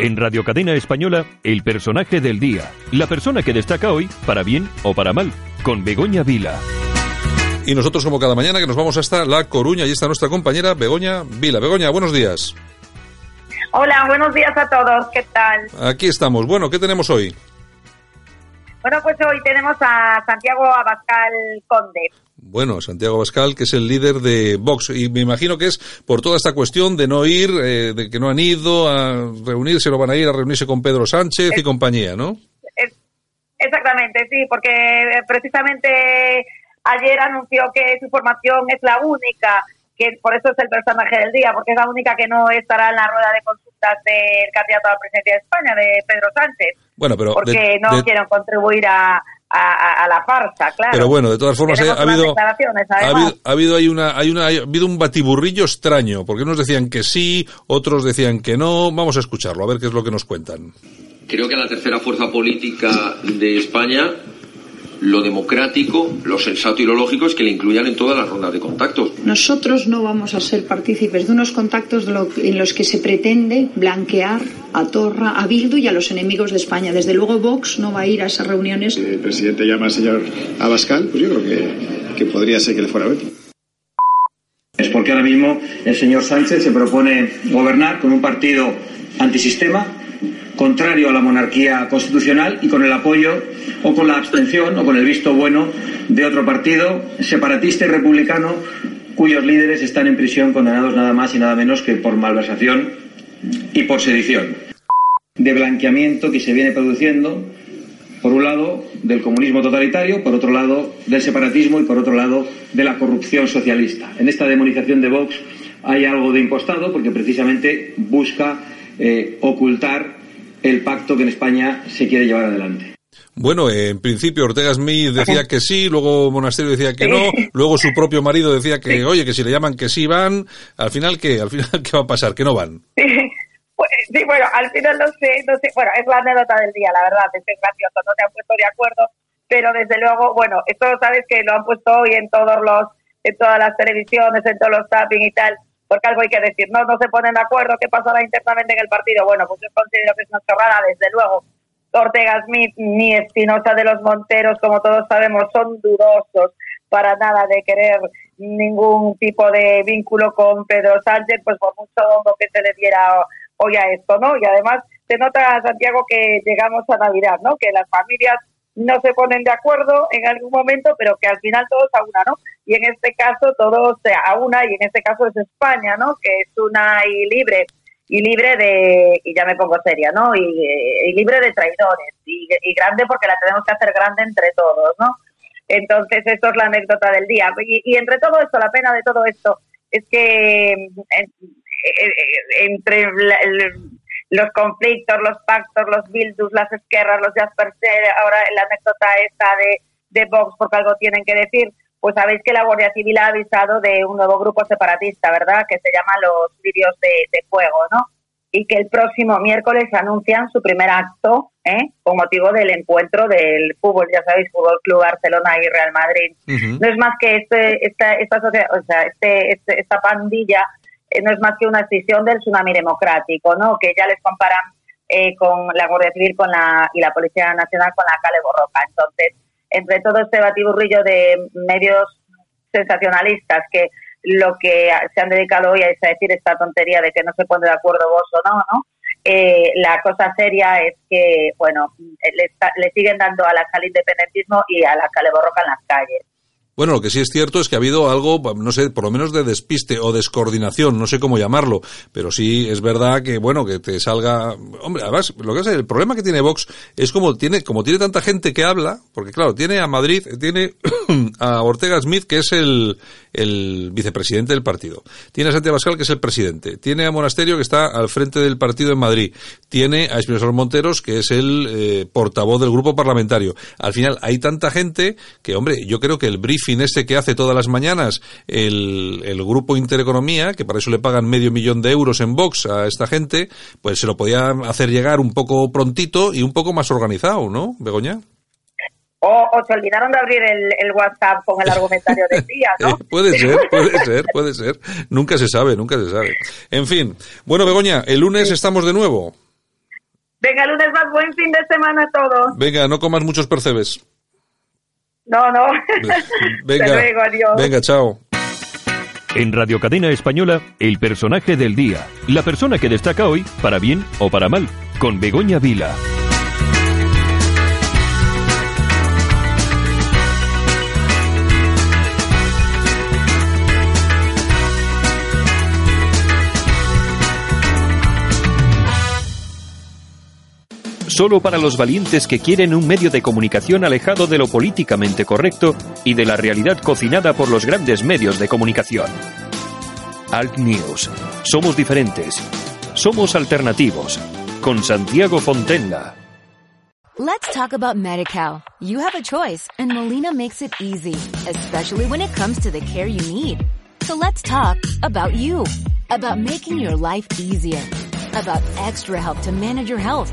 En Radio Cadena Española, el personaje del día. La persona que destaca hoy, para bien o para mal, con Begoña Vila. Y nosotros, como cada mañana, que nos vamos hasta La Coruña, y está nuestra compañera Begoña Vila. Begoña, buenos días. Hola, buenos días a todos, ¿qué tal? Aquí estamos. Bueno, ¿qué tenemos hoy? Bueno, pues hoy tenemos a Santiago Abascal Conde. Bueno, Santiago Abascal, que es el líder de Vox, y me imagino que es por toda esta cuestión de no ir, eh, de que no han ido a reunirse, no van a ir a reunirse con Pedro Sánchez y compañía, ¿no? Exactamente, sí, porque precisamente ayer anunció que su formación es la única, que por eso es el personaje del día, porque es la única que no estará en la rueda de del candidato a la presidencia de España, de Pedro Sánchez. Bueno, pero porque no quieren contribuir a, a, la farsa, claro. Pero bueno, de todas formas, ha, habido, ha habido, ha habido, hay una, hay una, ha habido un batiburrillo extraño, porque unos decían que sí, otros decían que no. Vamos a escucharlo, a ver qué es lo que nos cuentan. Creo que la tercera fuerza política de España lo democrático, lo sensato y lo lógico es que le incluyan en todas las rondas de contactos. Nosotros no vamos a ser partícipes de unos contactos en los que se pretende blanquear a Torra, a Bildu y a los enemigos de España. Desde luego Vox no va a ir a esas reuniones. El presidente llama al señor Abascal, pues yo creo que, que podría ser que le fuera a ver. Es porque ahora mismo el señor Sánchez se propone gobernar con un partido antisistema contrario a la monarquía constitucional y con el apoyo o con la abstención o con el visto bueno de otro partido separatista y republicano cuyos líderes están en prisión condenados nada más y nada menos que por malversación y por sedición. De blanqueamiento que se viene produciendo, por un lado, del comunismo totalitario, por otro lado, del separatismo y por otro lado, de la corrupción socialista. En esta demonización de Vox hay algo de impostado porque precisamente busca eh, ocultar el pacto que en España se quiere llevar adelante. Bueno, en principio Ortega Smith decía que sí, luego Monasterio decía que no, luego su propio marido decía que, oye, que si le llaman que sí van, al final ¿qué? Al final ¿qué va a pasar? Que no van. Pues, sí, bueno, al final no sé, no sé, bueno, es la anécdota del día, la verdad, es gracioso, no se han puesto de acuerdo, pero desde luego, bueno, esto sabes que lo han puesto hoy en todos los, en todas las televisiones, en todos los tapping y tal, porque algo hay que decir, no, no se ponen de acuerdo, ¿qué pasará internamente en el partido? Bueno, pues yo considero que es una chorrada, desde luego. Ortega Smith ni Espinosa de los Monteros, como todos sabemos, son dudosos para nada de querer ningún tipo de vínculo con Pedro Sánchez, pues por mucho hongo que se le diera hoy a esto, ¿no? Y además se nota, Santiago, que llegamos a Navidad, ¿no? Que las familias no se ponen de acuerdo en algún momento, pero que al final todos a una, ¿no? Y en este caso todos a una, y en este caso es España, ¿no? Que es una y libre, y libre de, y ya me pongo seria, ¿no? Y, libre de traidores, y, grande porque la tenemos que hacer grande entre todos, ¿no? Entonces, esto es la anécdota del día. Y, entre todo esto, la pena de todo esto es que entre el, los conflictos, los pactos, los bildus, las esquerras, los Jasperser, ahora la anécdota esta de, de Vox, porque algo tienen que decir, pues sabéis que la Guardia Civil ha avisado de un nuevo grupo separatista, ¿verdad? Que se llama los vídeos de, fuego, ¿no? Y que el próximo miércoles anuncian su primer acto, ¿eh? Con motivo del encuentro del fútbol, ya sabéis, Fútbol Club Barcelona y Real Madrid. No es más que este, esta, esta, o sea, este, este, esta pandilla no es más que una decisión del tsunami democrático, ¿no? Que ya les comparan eh, con la Guardia Civil con la, y la Policía Nacional con la Cale Borroca. Entonces, entre todo este batiburrillo de medios sensacionalistas que lo que se han dedicado hoy es a decir esta tontería de que no se pone de acuerdo vos o no, ¿no? Eh, la cosa seria es que, bueno, le, le siguen dando a la al independentismo y a la Cale Borroca en las calles. Bueno, lo que sí es cierto es que ha habido algo, no sé, por lo menos de despiste o descoordinación, no sé cómo llamarlo, pero sí es verdad que, bueno, que te salga, hombre, además, lo que es el problema que tiene Vox es como tiene, como tiene tanta gente que habla, porque claro, tiene a Madrid, tiene a Ortega Smith, que es el, el vicepresidente del partido, tiene a Santiago Pascal, que es el presidente, tiene a Monasterio, que está al frente del partido en Madrid, tiene a Espinosa Monteros, que es el eh, portavoz del grupo parlamentario. Al final, hay tanta gente que, hombre, yo creo que el brief fin este que hace todas las mañanas el, el Grupo Intereconomía, que para eso le pagan medio millón de euros en Vox a esta gente, pues se lo podía hacer llegar un poco prontito y un poco más organizado, ¿no, Begoña? O, o, se olvidaron de abrir el, el, WhatsApp con el argumentario del día, ¿no? Puede ser, puede ser, puede ser. Nunca se sabe, nunca se sabe. En fin. Bueno, Begoña, el lunes sí. estamos de nuevo. Venga, el lunes más buen fin de semana a todos. Venga, no comas muchos percebes. No, no. Venga, Hasta luego, adiós. venga, chao. En Radio Cadena Española, el personaje del día. La persona que destaca hoy, para bien o para mal, con Begoña Vila. Solo para los valientes que quieren un medio de comunicación alejado de lo políticamente correcto y de la realidad cocinada por los grandes medios de comunicación. Alt News. Somos diferentes. Somos alternativos. Con Santiago Fontenla. Let's talk about MediCal. You have a choice and Molina makes it easy, especially when it comes to the care you need. So let's talk about you, about making your life easier, about extra help to manage your health.